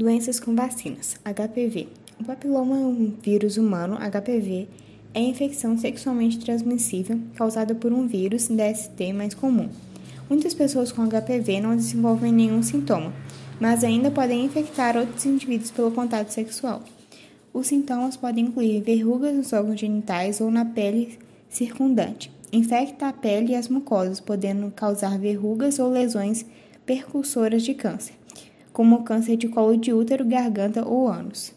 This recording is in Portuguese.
Doenças com vacinas. HPV. O papiloma é um vírus humano, HPV, é infecção sexualmente transmissível causada por um vírus DST mais comum. Muitas pessoas com HPV não desenvolvem nenhum sintoma, mas ainda podem infectar outros indivíduos pelo contato sexual. Os sintomas podem incluir verrugas nos órgãos genitais ou na pele circundante. Infecta a pele e as mucosas, podendo causar verrugas ou lesões percursoras de câncer como câncer de colo de útero, garganta ou ânus.